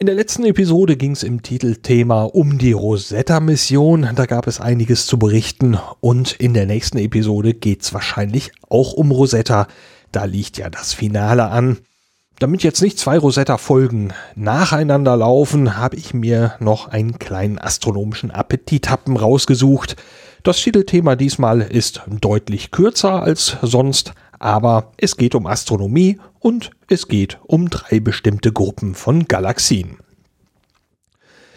In der letzten Episode ging es im Titelthema um die Rosetta-Mission. Da gab es einiges zu berichten und in der nächsten Episode geht es wahrscheinlich auch um Rosetta. Da liegt ja das Finale an. Damit jetzt nicht zwei Rosetta-Folgen nacheinander laufen, habe ich mir noch einen kleinen astronomischen Appetithappen rausgesucht. Das Titelthema diesmal ist deutlich kürzer als sonst, aber es geht um Astronomie und es geht um drei bestimmte Gruppen von Galaxien.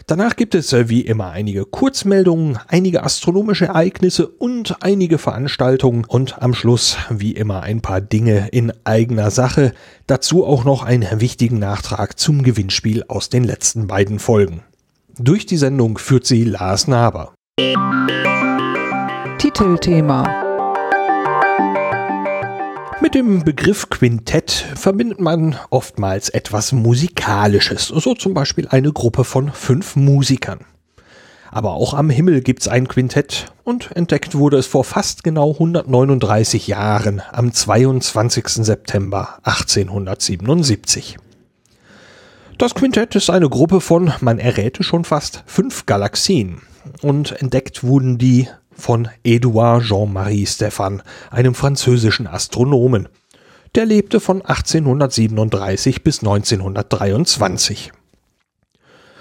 Danach gibt es äh, wie immer einige Kurzmeldungen, einige astronomische Ereignisse und einige Veranstaltungen und am Schluss wie immer ein paar Dinge in eigener Sache. Dazu auch noch einen wichtigen Nachtrag zum Gewinnspiel aus den letzten beiden Folgen. Durch die Sendung führt sie Lars Naber. Titelthema mit dem Begriff Quintett verbindet man oftmals etwas Musikalisches, so zum Beispiel eine Gruppe von fünf Musikern. Aber auch am Himmel gibt's ein Quintett und entdeckt wurde es vor fast genau 139 Jahren am 22. September 1877. Das Quintett ist eine Gruppe von, man erräte schon fast, fünf Galaxien und entdeckt wurden die von Edouard Jean-Marie Stephan, einem französischen Astronomen. Der lebte von 1837 bis 1923.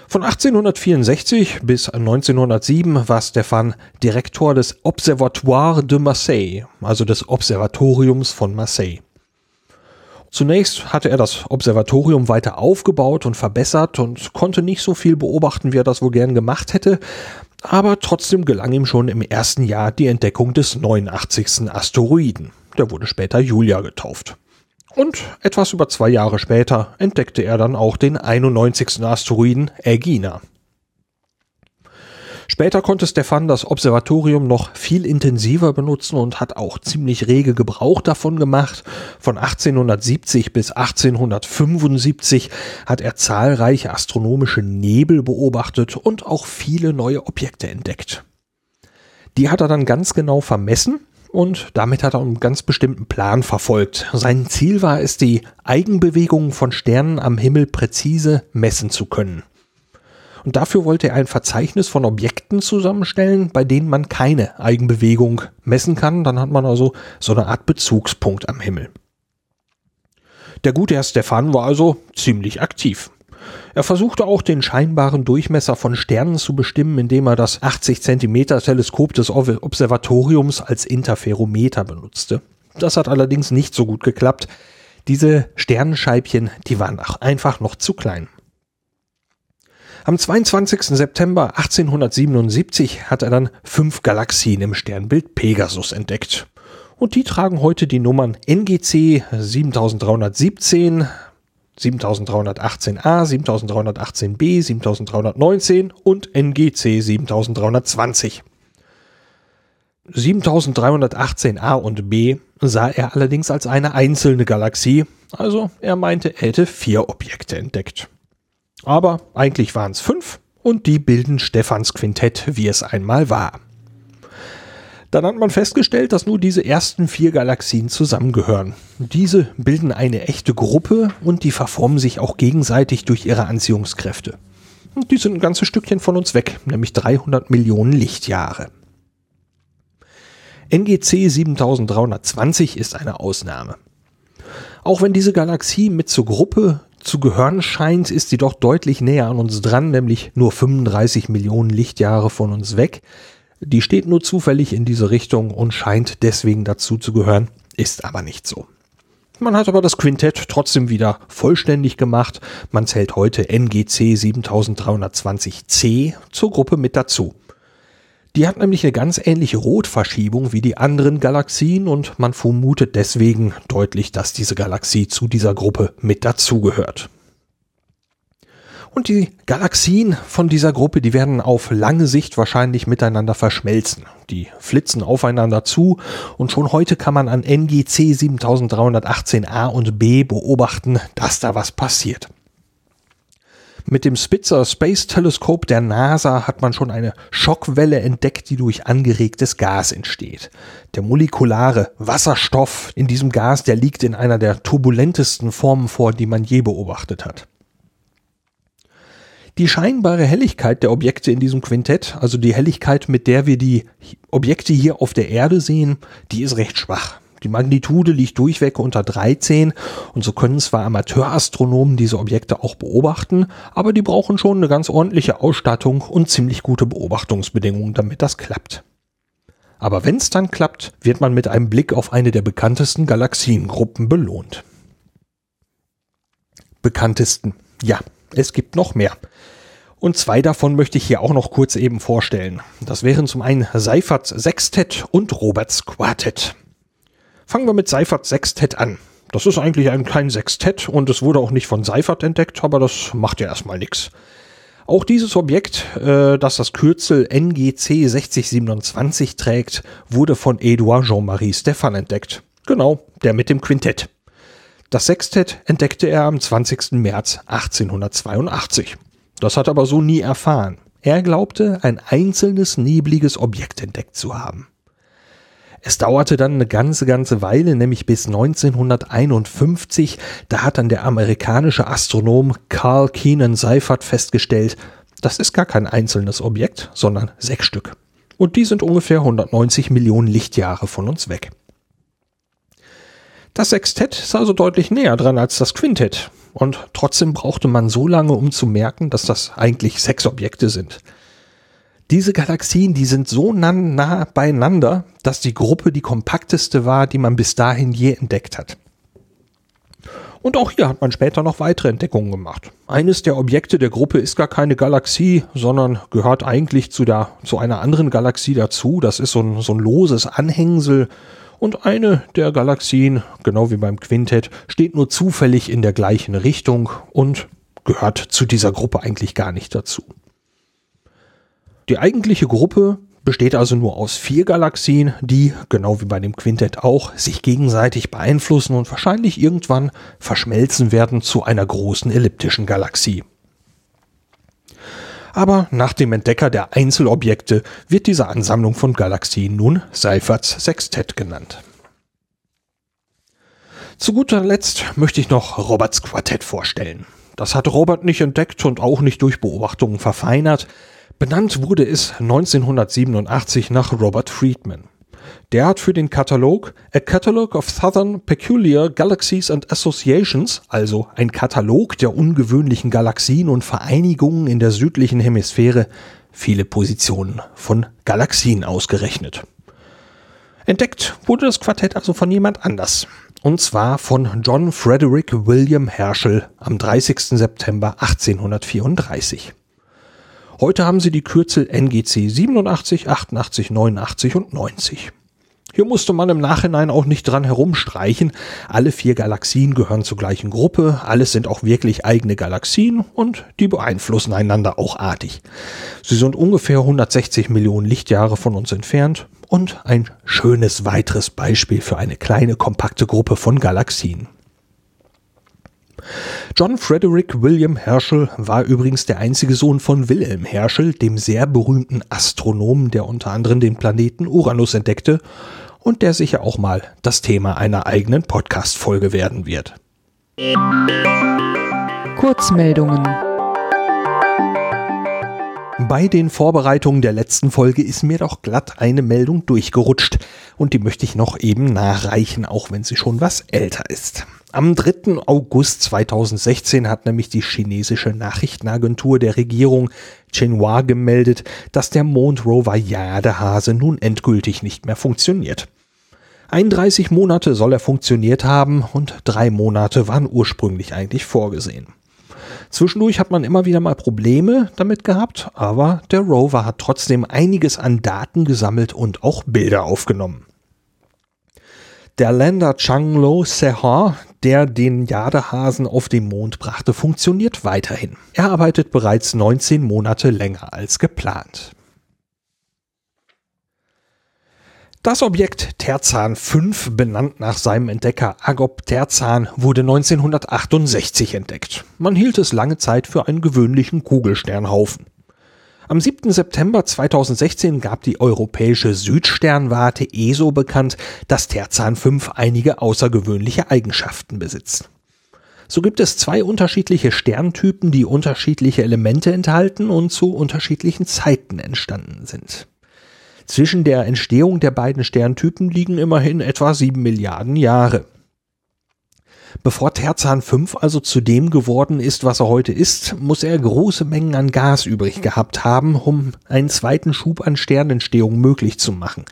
Von 1864 bis 1907 war Stephan Direktor des Observatoire de Marseille, also des Observatoriums von Marseille. Zunächst hatte er das Observatorium weiter aufgebaut und verbessert und konnte nicht so viel beobachten, wie er das wohl gern gemacht hätte, aber trotzdem gelang ihm schon im ersten Jahr die Entdeckung des 89. Asteroiden. Der wurde später Julia getauft. Und etwas über zwei Jahre später entdeckte er dann auch den 91. Asteroiden Ägina. Später konnte Stefan das Observatorium noch viel intensiver benutzen und hat auch ziemlich rege Gebrauch davon gemacht. Von 1870 bis 1875 hat er zahlreiche astronomische Nebel beobachtet und auch viele neue Objekte entdeckt. Die hat er dann ganz genau vermessen und damit hat er einen ganz bestimmten Plan verfolgt. Sein Ziel war es, die Eigenbewegungen von Sternen am Himmel präzise messen zu können. Und dafür wollte er ein Verzeichnis von Objekten zusammenstellen, bei denen man keine Eigenbewegung messen kann. Dann hat man also so eine Art Bezugspunkt am Himmel. Der gute Herr Stefan war also ziemlich aktiv. Er versuchte auch den scheinbaren Durchmesser von Sternen zu bestimmen, indem er das 80 cm Teleskop des Observatoriums als Interferometer benutzte. Das hat allerdings nicht so gut geklappt. Diese Sternenscheibchen, die waren einfach noch zu klein. Am 22. September 1877 hat er dann fünf Galaxien im Sternbild Pegasus entdeckt. Und die tragen heute die Nummern NGC 7317, 7318a, 7318b, 7319 und NGC 7320. 7318a und b sah er allerdings als eine einzelne Galaxie, also er meinte, er hätte vier Objekte entdeckt. Aber eigentlich waren es fünf und die bilden Stephans Quintett, wie es einmal war. Dann hat man festgestellt, dass nur diese ersten vier Galaxien zusammengehören. Diese bilden eine echte Gruppe und die verformen sich auch gegenseitig durch ihre Anziehungskräfte. Und die sind ein ganzes Stückchen von uns weg, nämlich 300 Millionen Lichtjahre. NGC 7320 ist eine Ausnahme. Auch wenn diese Galaxie mit zur Gruppe zu gehören scheint, ist sie doch deutlich näher an uns dran, nämlich nur 35 Millionen Lichtjahre von uns weg. Die steht nur zufällig in diese Richtung und scheint deswegen dazu zu gehören, ist aber nicht so. Man hat aber das Quintett trotzdem wieder vollständig gemacht. Man zählt heute NGC 7320C zur Gruppe mit dazu. Die hat nämlich eine ganz ähnliche Rotverschiebung wie die anderen Galaxien und man vermutet deswegen deutlich, dass diese Galaxie zu dieser Gruppe mit dazugehört. Und die Galaxien von dieser Gruppe, die werden auf lange Sicht wahrscheinlich miteinander verschmelzen. Die flitzen aufeinander zu und schon heute kann man an NGC 7318a und b beobachten, dass da was passiert. Mit dem Spitzer Space Telescope der NASA hat man schon eine Schockwelle entdeckt, die durch angeregtes Gas entsteht. Der molekulare Wasserstoff in diesem Gas, der liegt in einer der turbulentesten Formen vor, die man je beobachtet hat. Die scheinbare Helligkeit der Objekte in diesem Quintett, also die Helligkeit, mit der wir die Objekte hier auf der Erde sehen, die ist recht schwach. Die Magnitude liegt durchweg unter 13 und so können zwar Amateurastronomen diese Objekte auch beobachten, aber die brauchen schon eine ganz ordentliche Ausstattung und ziemlich gute Beobachtungsbedingungen, damit das klappt. Aber wenn es dann klappt, wird man mit einem Blick auf eine der bekanntesten Galaxiengruppen belohnt. Bekanntesten. Ja, es gibt noch mehr. Und zwei davon möchte ich hier auch noch kurz eben vorstellen. Das wären zum einen Seiferts Sextett und Roberts Quartett. Fangen wir mit Seifert Sextett an. Das ist eigentlich ein, kein Sextett und es wurde auch nicht von Seifert entdeckt, aber das macht ja erstmal nichts. Auch dieses Objekt, äh, das das Kürzel NGC 6027 trägt, wurde von Edouard Jean-Marie Stephan entdeckt. Genau, der mit dem Quintett. Das Sextett entdeckte er am 20. März 1882. Das hat aber so nie erfahren. Er glaubte, ein einzelnes nebliges Objekt entdeckt zu haben. Es dauerte dann eine ganze, ganze Weile, nämlich bis 1951. Da hat dann der amerikanische Astronom Carl Keenan Seifert festgestellt, das ist gar kein einzelnes Objekt, sondern sechs Stück. Und die sind ungefähr 190 Millionen Lichtjahre von uns weg. Das Sextett ist also deutlich näher dran als das Quintett. Und trotzdem brauchte man so lange, um zu merken, dass das eigentlich sechs Objekte sind. Diese Galaxien, die sind so nah, nah beieinander, dass die Gruppe die kompakteste war, die man bis dahin je entdeckt hat. Und auch hier hat man später noch weitere Entdeckungen gemacht. Eines der Objekte der Gruppe ist gar keine Galaxie, sondern gehört eigentlich zu, der, zu einer anderen Galaxie dazu. Das ist so ein, so ein loses Anhängsel und eine der Galaxien, genau wie beim Quintett, steht nur zufällig in der gleichen Richtung und gehört zu dieser Gruppe eigentlich gar nicht dazu. Die eigentliche Gruppe besteht also nur aus vier Galaxien, die, genau wie bei dem Quintett auch, sich gegenseitig beeinflussen und wahrscheinlich irgendwann verschmelzen werden zu einer großen elliptischen Galaxie. Aber nach dem Entdecker der Einzelobjekte wird diese Ansammlung von Galaxien nun Seiferts Sextett genannt. Zu guter Letzt möchte ich noch Roberts Quartett vorstellen. Das hat Robert nicht entdeckt und auch nicht durch Beobachtungen verfeinert. Benannt wurde es 1987 nach Robert Friedman. Der hat für den Katalog A Catalog of Southern Peculiar Galaxies and Associations, also ein Katalog der ungewöhnlichen Galaxien und Vereinigungen in der südlichen Hemisphäre, viele Positionen von Galaxien ausgerechnet. Entdeckt wurde das Quartett also von jemand anders. Und zwar von John Frederick William Herschel am 30. September 1834. Heute haben sie die Kürzel NGC 87, 88, 89 und 90. Hier musste man im Nachhinein auch nicht dran herumstreichen. Alle vier Galaxien gehören zur gleichen Gruppe, alles sind auch wirklich eigene Galaxien und die beeinflussen einander auch artig. Sie sind ungefähr 160 Millionen Lichtjahre von uns entfernt und ein schönes weiteres Beispiel für eine kleine kompakte Gruppe von Galaxien. John Frederick William Herschel war übrigens der einzige Sohn von Wilhelm Herschel, dem sehr berühmten Astronomen, der unter anderem den Planeten Uranus entdeckte und der sicher auch mal das Thema einer eigenen Podcast-Folge werden wird. Kurzmeldungen. Bei den Vorbereitungen der letzten Folge ist mir doch glatt eine Meldung durchgerutscht und die möchte ich noch eben nachreichen, auch wenn sie schon was älter ist. Am 3. August 2016 hat nämlich die chinesische Nachrichtenagentur der Regierung Xinhua gemeldet, dass der Mondrover Jadehase nun endgültig nicht mehr funktioniert. 31 Monate soll er funktioniert haben und drei Monate waren ursprünglich eigentlich vorgesehen. Zwischendurch hat man immer wieder mal Probleme damit gehabt, aber der Rover hat trotzdem einiges an Daten gesammelt und auch Bilder aufgenommen. Der Lander Changlo Sehar, der den Jadehasen auf den Mond brachte, funktioniert weiterhin. Er arbeitet bereits 19 Monate länger als geplant. Das Objekt Terzan 5, benannt nach seinem Entdecker Agop Terzan, wurde 1968 entdeckt. Man hielt es lange Zeit für einen gewöhnlichen Kugelsternhaufen. Am 7. September 2016 gab die europäische Südsternwarte ESO bekannt, dass Terzan 5 einige außergewöhnliche Eigenschaften besitzt. So gibt es zwei unterschiedliche Sterntypen, die unterschiedliche Elemente enthalten und zu unterschiedlichen Zeiten entstanden sind. Zwischen der Entstehung der beiden Sterntypen liegen immerhin etwa sieben Milliarden Jahre. Bevor Terzan 5 also zu dem geworden ist, was er heute ist, muss er große Mengen an Gas übrig gehabt haben, um einen zweiten Schub an Sternentstehung möglich zu machen.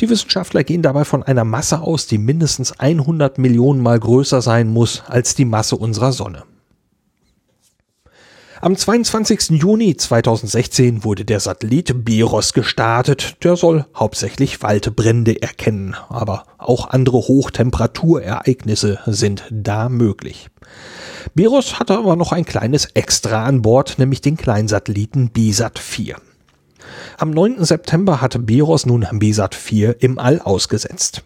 Die Wissenschaftler gehen dabei von einer Masse aus, die mindestens 100 Millionen Mal größer sein muss als die Masse unserer Sonne. Am 22. Juni 2016 wurde der Satellit Biros gestartet. Der soll hauptsächlich Waldbrände erkennen, aber auch andere Hochtemperaturereignisse sind da möglich. Biros hatte aber noch ein kleines Extra an Bord, nämlich den Kleinsatelliten BISAT 4. Am 9. September hatte Biros nun BISAT 4 im All ausgesetzt.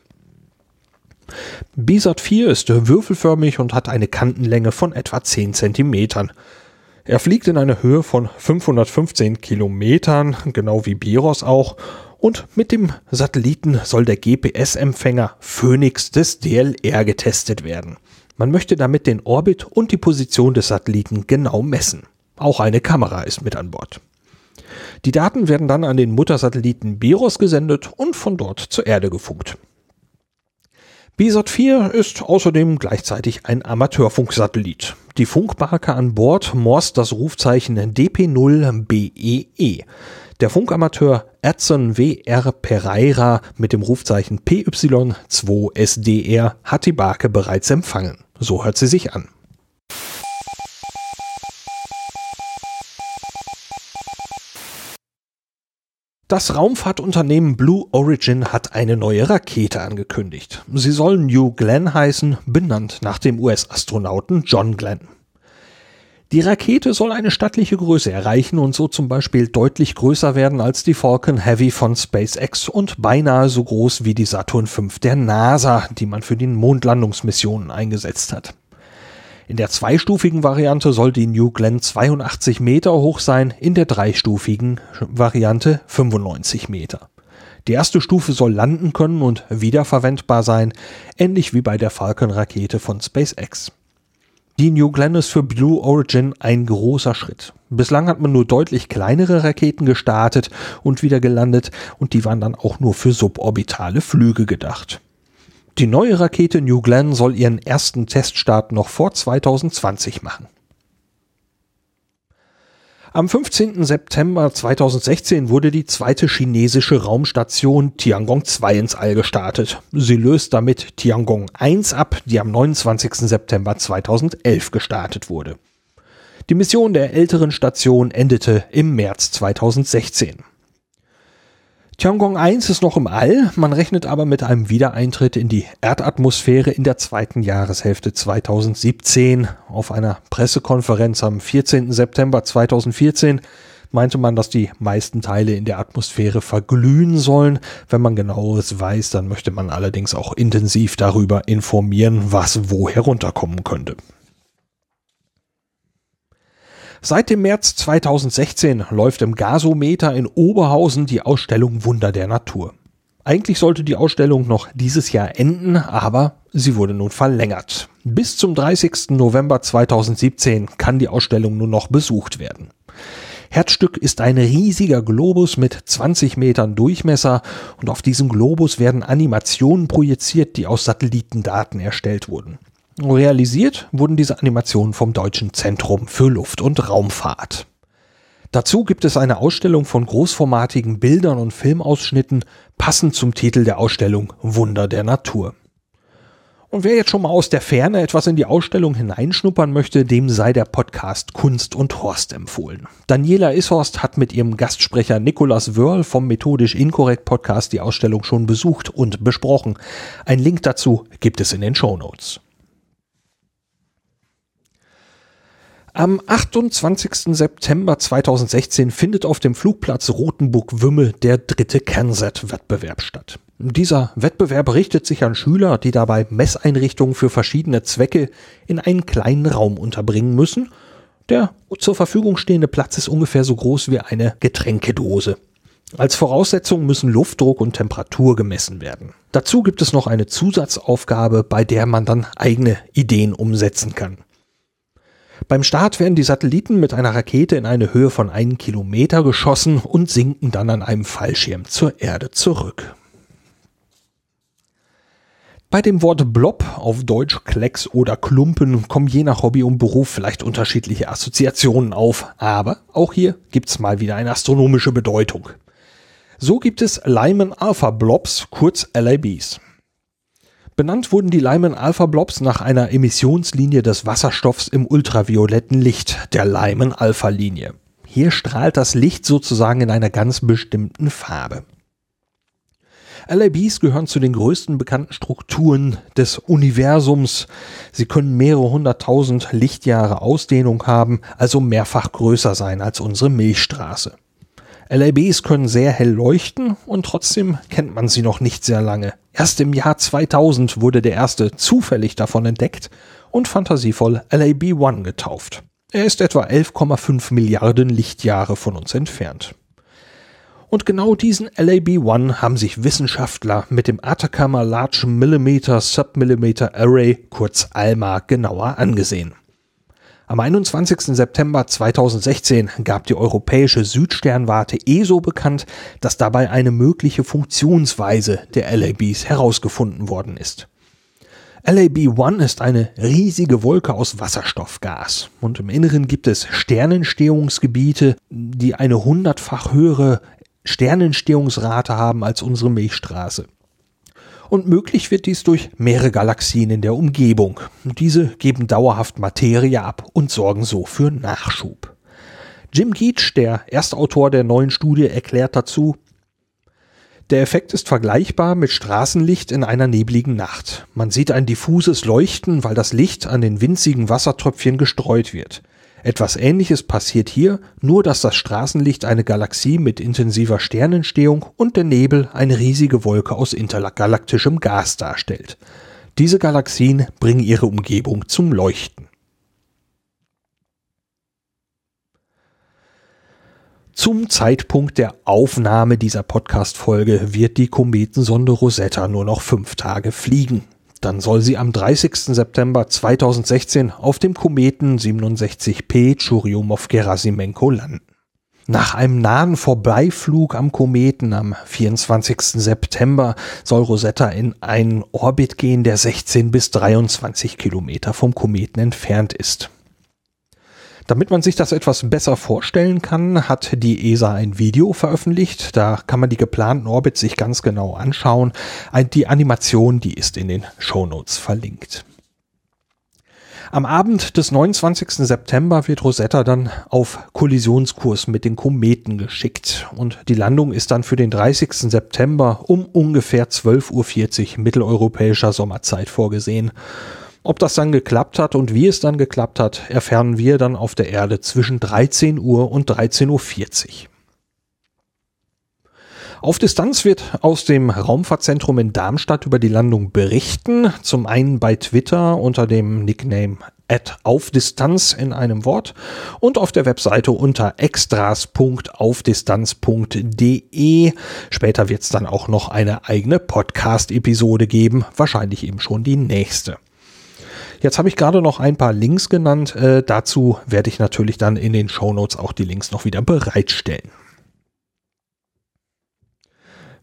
BISAT 4 ist würfelförmig und hat eine Kantenlänge von etwa 10 Zentimetern. Er fliegt in einer Höhe von 515 Kilometern, genau wie Biros auch, und mit dem Satelliten soll der GPS-Empfänger Phoenix des DLR getestet werden. Man möchte damit den Orbit und die Position des Satelliten genau messen. Auch eine Kamera ist mit an Bord. Die Daten werden dann an den Muttersatelliten Biros gesendet und von dort zur Erde gefunkt. BISAT 4 ist außerdem gleichzeitig ein Amateurfunksatellit. Die Funkbarke an Bord morst das Rufzeichen DP0BEE. E. Der Funkamateur Edson WR Pereira mit dem Rufzeichen PY2SDR hat die Barke bereits empfangen. So hört sie sich an. Das Raumfahrtunternehmen Blue Origin hat eine neue Rakete angekündigt. Sie soll New Glenn heißen, benannt nach dem US-Astronauten John Glenn. Die Rakete soll eine stattliche Größe erreichen und so zum Beispiel deutlich größer werden als die Falcon Heavy von SpaceX und beinahe so groß wie die Saturn V der NASA, die man für die Mondlandungsmissionen eingesetzt hat. In der zweistufigen Variante soll die New Glenn 82 Meter hoch sein, in der dreistufigen Variante 95 Meter. Die erste Stufe soll landen können und wiederverwendbar sein, ähnlich wie bei der Falcon-Rakete von SpaceX. Die New Glenn ist für Blue Origin ein großer Schritt. Bislang hat man nur deutlich kleinere Raketen gestartet und wieder gelandet und die waren dann auch nur für suborbitale Flüge gedacht. Die neue Rakete New Glenn soll ihren ersten Teststart noch vor 2020 machen. Am 15. September 2016 wurde die zweite chinesische Raumstation Tiangong 2 ins All gestartet. Sie löst damit Tiangong 1 ab, die am 29. September 2011 gestartet wurde. Die Mission der älteren Station endete im März 2016. Tiangong 1 ist noch im All, man rechnet aber mit einem Wiedereintritt in die Erdatmosphäre in der zweiten Jahreshälfte 2017. Auf einer Pressekonferenz am 14. September 2014 meinte man, dass die meisten Teile in der Atmosphäre verglühen sollen. Wenn man genaueres weiß, dann möchte man allerdings auch intensiv darüber informieren, was wo herunterkommen könnte. Seit dem März 2016 läuft im Gasometer in Oberhausen die Ausstellung Wunder der Natur. Eigentlich sollte die Ausstellung noch dieses Jahr enden, aber sie wurde nun verlängert. Bis zum 30. November 2017 kann die Ausstellung nur noch besucht werden. Herzstück ist ein riesiger Globus mit 20 Metern Durchmesser und auf diesem Globus werden Animationen projiziert, die aus Satellitendaten erstellt wurden. Realisiert wurden diese Animationen vom Deutschen Zentrum für Luft- und Raumfahrt. Dazu gibt es eine Ausstellung von großformatigen Bildern und Filmausschnitten, passend zum Titel der Ausstellung Wunder der Natur. Und wer jetzt schon mal aus der Ferne etwas in die Ausstellung hineinschnuppern möchte, dem sei der Podcast Kunst und Horst empfohlen. Daniela Ishorst hat mit ihrem Gastsprecher Nicolas Wörl vom Methodisch Inkorrekt Podcast die Ausstellung schon besucht und besprochen. Ein Link dazu gibt es in den Show Notes. Am 28. September 2016 findet auf dem Flugplatz Rotenburg-Wümmel der dritte Kernset-Wettbewerb statt. Dieser Wettbewerb richtet sich an Schüler, die dabei Messeinrichtungen für verschiedene Zwecke in einen kleinen Raum unterbringen müssen. Der zur Verfügung stehende Platz ist ungefähr so groß wie eine Getränkedose. Als Voraussetzung müssen Luftdruck und Temperatur gemessen werden. Dazu gibt es noch eine Zusatzaufgabe, bei der man dann eigene Ideen umsetzen kann. Beim Start werden die Satelliten mit einer Rakete in eine Höhe von einem Kilometer geschossen und sinken dann an einem Fallschirm zur Erde zurück. Bei dem Wort Blob, auf Deutsch Klecks oder Klumpen, kommen je nach Hobby und Beruf vielleicht unterschiedliche Assoziationen auf, aber auch hier gibt's mal wieder eine astronomische Bedeutung. So gibt es Lyman Alpha Blobs, kurz LABs. Benannt wurden die Lyman Alpha Blobs nach einer Emissionslinie des Wasserstoffs im ultravioletten Licht, der Lyman Alpha Linie. Hier strahlt das Licht sozusagen in einer ganz bestimmten Farbe. LABs gehören zu den größten bekannten Strukturen des Universums. Sie können mehrere hunderttausend Lichtjahre Ausdehnung haben, also mehrfach größer sein als unsere Milchstraße. LABs können sehr hell leuchten und trotzdem kennt man sie noch nicht sehr lange. Erst im Jahr 2000 wurde der erste zufällig davon entdeckt und fantasievoll LAB 1 getauft. Er ist etwa 11,5 Milliarden Lichtjahre von uns entfernt. Und genau diesen LAB-1 haben sich Wissenschaftler mit dem Atacama Large Millimeter Submillimeter Array, kurz ALMA, genauer angesehen. Am 21. September 2016 gab die europäische Südsternwarte ESO bekannt, dass dabei eine mögliche Funktionsweise der LABs herausgefunden worden ist. LAB-1 ist eine riesige Wolke aus Wasserstoffgas und im Inneren gibt es Sternenstehungsgebiete, die eine hundertfach höhere Sternentstehungsrate haben als unsere Milchstraße. Und möglich wird dies durch mehrere Galaxien in der Umgebung. Diese geben dauerhaft Materie ab und sorgen so für Nachschub. Jim Geach, der Erstautor der neuen Studie, erklärt dazu, der Effekt ist vergleichbar mit Straßenlicht in einer nebligen Nacht. Man sieht ein diffuses Leuchten, weil das Licht an den winzigen Wassertröpfchen gestreut wird. Etwas ähnliches passiert hier, nur dass das Straßenlicht eine Galaxie mit intensiver Sternentstehung und der Nebel eine riesige Wolke aus intergalaktischem Gas darstellt. Diese Galaxien bringen ihre Umgebung zum Leuchten. Zum Zeitpunkt der Aufnahme dieser Podcast-Folge wird die Kometensonde Rosetta nur noch fünf Tage fliegen. Dann soll sie am 30. September 2016 auf dem Kometen 67P Churyumov-Gerasimenko landen. Nach einem nahen Vorbeiflug am Kometen am 24. September soll Rosetta in einen Orbit gehen, der 16 bis 23 Kilometer vom Kometen entfernt ist. Damit man sich das etwas besser vorstellen kann, hat die ESA ein Video veröffentlicht. Da kann man die geplanten Orbits sich ganz genau anschauen. Die Animation, die ist in den Show Notes verlinkt. Am Abend des 29. September wird Rosetta dann auf Kollisionskurs mit den Kometen geschickt und die Landung ist dann für den 30. September um ungefähr 12.40 Uhr mitteleuropäischer Sommerzeit vorgesehen. Ob das dann geklappt hat und wie es dann geklappt hat, erfahren wir dann auf der Erde zwischen 13 Uhr und 13.40 Uhr. Auf Distanz wird aus dem Raumfahrtzentrum in Darmstadt über die Landung berichten. Zum einen bei Twitter unter dem Nickname at auf Distanz in einem Wort und auf der Webseite unter extras.aufdistanz.de. Später wird es dann auch noch eine eigene Podcast-Episode geben, wahrscheinlich eben schon die nächste. Jetzt habe ich gerade noch ein paar Links genannt. Äh, dazu werde ich natürlich dann in den Show Notes auch die Links noch wieder bereitstellen.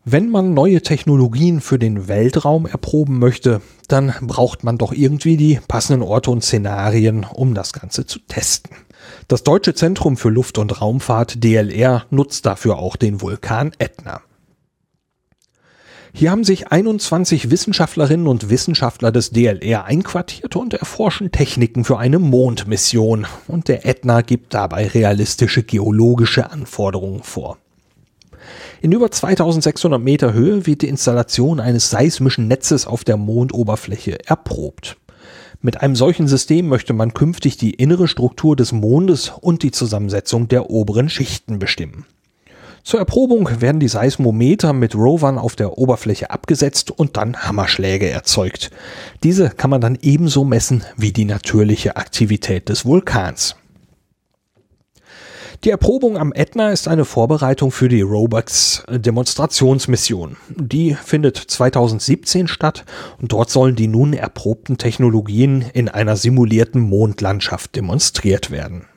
Wenn man neue Technologien für den Weltraum erproben möchte, dann braucht man doch irgendwie die passenden Orte und Szenarien, um das Ganze zu testen. Das Deutsche Zentrum für Luft- und Raumfahrt DLR nutzt dafür auch den Vulkan Ätna. Hier haben sich 21 Wissenschaftlerinnen und Wissenschaftler des DLR einquartiert und erforschen Techniken für eine Mondmission. Und der Ätna gibt dabei realistische geologische Anforderungen vor. In über 2600 Meter Höhe wird die Installation eines seismischen Netzes auf der Mondoberfläche erprobt. Mit einem solchen System möchte man künftig die innere Struktur des Mondes und die Zusammensetzung der oberen Schichten bestimmen. Zur Erprobung werden die Seismometer mit Rovern auf der Oberfläche abgesetzt und dann Hammerschläge erzeugt. Diese kann man dann ebenso messen wie die natürliche Aktivität des Vulkans. Die Erprobung am Ätna ist eine Vorbereitung für die Robex Demonstrationsmission. Die findet 2017 statt und dort sollen die nun erprobten Technologien in einer simulierten Mondlandschaft demonstriert werden.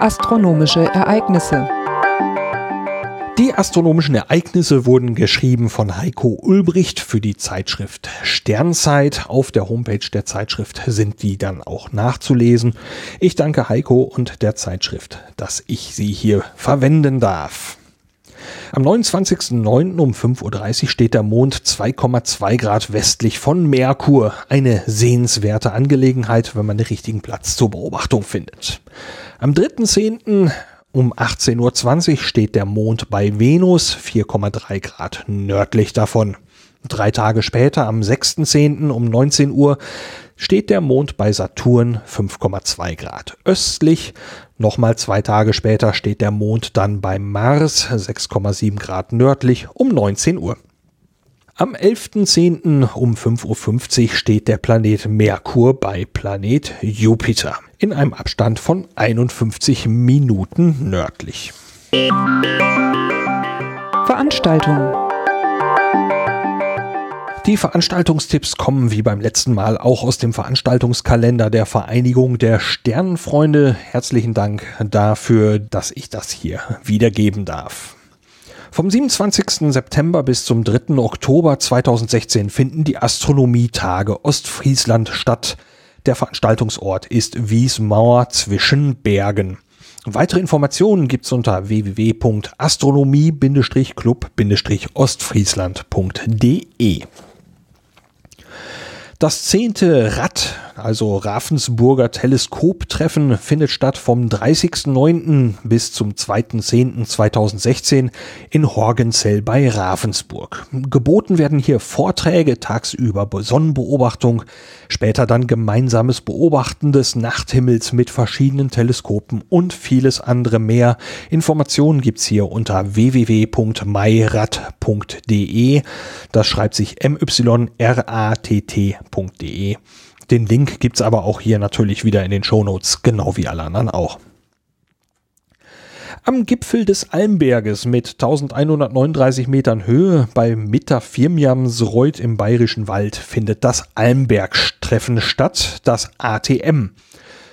Astronomische Ereignisse die astronomischen Ereignisse wurden geschrieben von Heiko Ulbricht für die Zeitschrift Sternzeit. Auf der Homepage der Zeitschrift sind die dann auch nachzulesen. Ich danke Heiko und der Zeitschrift, dass ich sie hier verwenden darf. Am 29.09. um 5.30 Uhr steht der Mond 2,2 Grad westlich von Merkur. Eine sehenswerte Angelegenheit, wenn man den richtigen Platz zur Beobachtung findet. Am 3.10. Um 18.20 Uhr steht der Mond bei Venus, 4,3 Grad nördlich davon. Drei Tage später, am 6.10. um 19 Uhr, steht der Mond bei Saturn 5,2 Grad östlich. Nochmal zwei Tage später steht der Mond dann bei Mars 6,7 Grad nördlich um 19 Uhr. Am 11.10. um 5.50 Uhr steht der Planet Merkur bei Planet Jupiter in einem Abstand von 51 Minuten nördlich. Veranstaltung die Veranstaltungstipps kommen wie beim letzten Mal auch aus dem Veranstaltungskalender der Vereinigung der Sternenfreunde. Herzlichen Dank dafür, dass ich das hier wiedergeben darf. Vom 27. September bis zum 3. Oktober 2016 finden die Astronomietage Ostfriesland statt. Der Veranstaltungsort ist Wiesmauer zwischen Bergen. Weitere Informationen gibt's unter www.astronomie-club-ostfriesland.de. Das zehnte Rad, also Ravensburger Teleskoptreffen, findet statt vom 30.09. bis zum 2.10.2016 in Horgenzell bei Ravensburg. Geboten werden hier Vorträge tagsüber Sonnenbeobachtung, später dann gemeinsames Beobachten des Nachthimmels mit verschiedenen Teleskopen und vieles andere mehr. Informationen gibt's hier unter www.myrad.de. Das schreibt sich M-Y-R-A-T-T www.ftf.de. Den Link gibt's aber auch hier natürlich wieder in den Shownotes, genau wie alle anderen auch. Am Gipfel des Almberges mit 1139 Metern Höhe bei Mittafirmjamsreuth im Bayerischen Wald findet das Almbergstreffen statt, das ATM.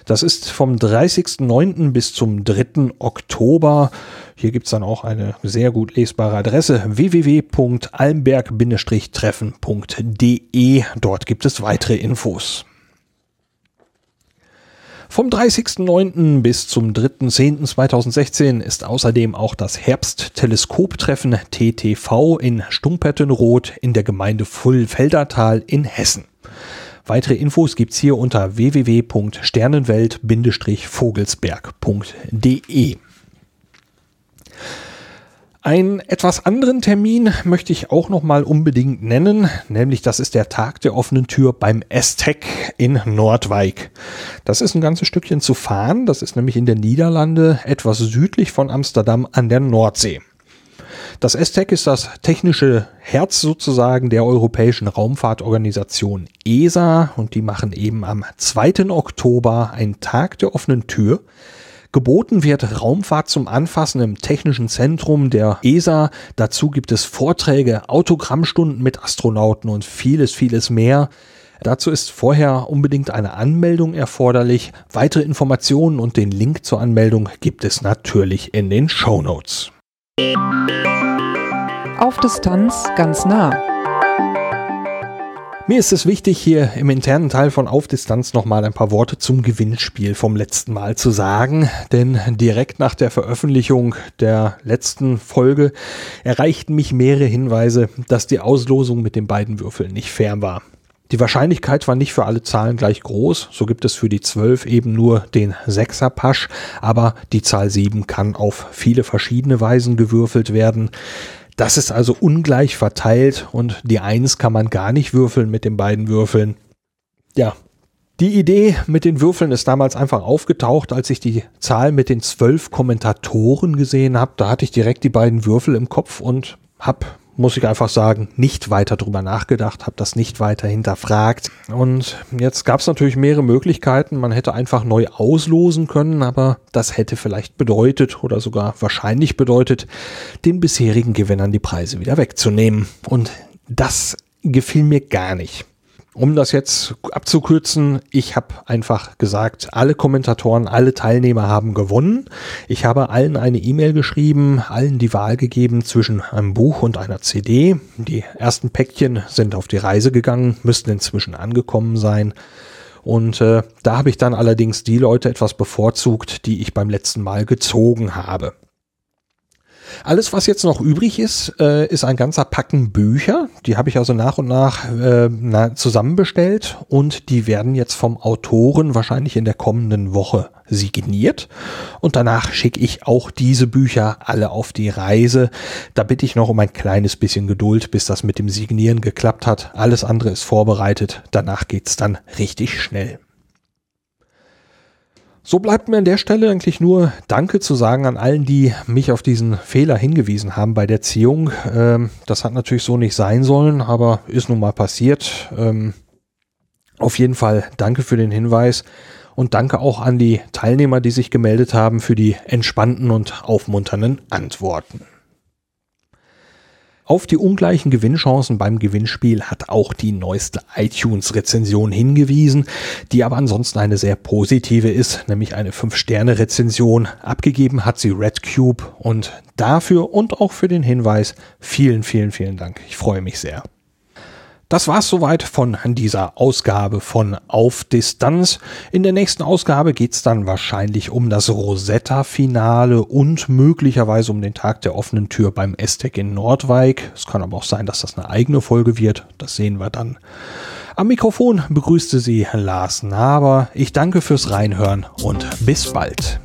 Das ist vom 30.09. bis zum 3. Oktober. Hier gibt's dann auch eine sehr gut lesbare Adresse www.almberg-treffen.de. Dort gibt es weitere Infos. Vom 30.09. bis zum 3.10.2016 ist außerdem auch das Herbstteleskoptreffen TTV in Stumpertenroth in der Gemeinde Fullfeldertal in Hessen. Weitere Infos gibt's hier unter www.sternenwelt-vogelsberg.de. Einen etwas anderen Termin möchte ich auch noch mal unbedingt nennen, nämlich das ist der Tag der offenen Tür beim Estec in Nordwijk. Das ist ein ganzes Stückchen zu fahren, das ist nämlich in der Niederlande etwas südlich von Amsterdam an der Nordsee. Das ESTEC ist das technische Herz sozusagen der Europäischen Raumfahrtorganisation ESA und die machen eben am 2. Oktober einen Tag der offenen Tür. Geboten wird Raumfahrt zum Anfassen im technischen Zentrum der ESA. Dazu gibt es Vorträge, Autogrammstunden mit Astronauten und vieles, vieles mehr. Dazu ist vorher unbedingt eine Anmeldung erforderlich. Weitere Informationen und den Link zur Anmeldung gibt es natürlich in den Show Notes. Auf Distanz ganz nah. Mir ist es wichtig, hier im internen Teil von Auf Distanz nochmal ein paar Worte zum Gewinnspiel vom letzten Mal zu sagen, denn direkt nach der Veröffentlichung der letzten Folge erreichten mich mehrere Hinweise, dass die Auslosung mit den beiden Würfeln nicht fair war. Die Wahrscheinlichkeit war nicht für alle Zahlen gleich groß, so gibt es für die 12 eben nur den 6er Pasch, aber die Zahl 7 kann auf viele verschiedene Weisen gewürfelt werden. Das ist also ungleich verteilt und die Eins kann man gar nicht würfeln mit den beiden Würfeln. Ja, die Idee mit den Würfeln ist damals einfach aufgetaucht, als ich die Zahl mit den zwölf Kommentatoren gesehen habe. Da hatte ich direkt die beiden Würfel im Kopf und habe muss ich einfach sagen, nicht weiter drüber nachgedacht, habe das nicht weiter hinterfragt. Und jetzt gab es natürlich mehrere Möglichkeiten. Man hätte einfach neu auslosen können, aber das hätte vielleicht bedeutet oder sogar wahrscheinlich bedeutet, den bisherigen Gewinnern die Preise wieder wegzunehmen. Und das gefiel mir gar nicht. Um das jetzt abzukürzen, ich habe einfach gesagt, alle Kommentatoren, alle Teilnehmer haben gewonnen. Ich habe allen eine E-Mail geschrieben, allen die Wahl gegeben zwischen einem Buch und einer CD. Die ersten Päckchen sind auf die Reise gegangen, müssten inzwischen angekommen sein. Und äh, da habe ich dann allerdings die Leute etwas bevorzugt, die ich beim letzten Mal gezogen habe. Alles, was jetzt noch übrig ist, äh, ist ein ganzer Packen Bücher. Die habe ich also nach und nach äh, na, zusammenbestellt und die werden jetzt vom Autoren wahrscheinlich in der kommenden Woche signiert. Und danach schicke ich auch diese Bücher alle auf die Reise. Da bitte ich noch um ein kleines bisschen Geduld, bis das mit dem Signieren geklappt hat. Alles andere ist vorbereitet. Danach geht's dann richtig schnell. So bleibt mir an der Stelle eigentlich nur Danke zu sagen an allen, die mich auf diesen Fehler hingewiesen haben bei der Ziehung. Ähm, das hat natürlich so nicht sein sollen, aber ist nun mal passiert. Ähm, auf jeden Fall danke für den Hinweis und danke auch an die Teilnehmer, die sich gemeldet haben für die entspannten und aufmunternden Antworten. Auf die ungleichen Gewinnchancen beim Gewinnspiel hat auch die neueste iTunes-Rezension hingewiesen, die aber ansonsten eine sehr positive ist, nämlich eine 5-Sterne-Rezension. Abgegeben hat sie RedCube und dafür und auch für den Hinweis vielen, vielen, vielen Dank. Ich freue mich sehr. Das war's soweit von dieser Ausgabe von Auf Distanz. In der nächsten Ausgabe geht's dann wahrscheinlich um das Rosetta-Finale und möglicherweise um den Tag der offenen Tür beim Estec in Nordwijk. Es kann aber auch sein, dass das eine eigene Folge wird. Das sehen wir dann. Am Mikrofon begrüßte sie Lars Naber. Ich danke fürs Reinhören und bis bald.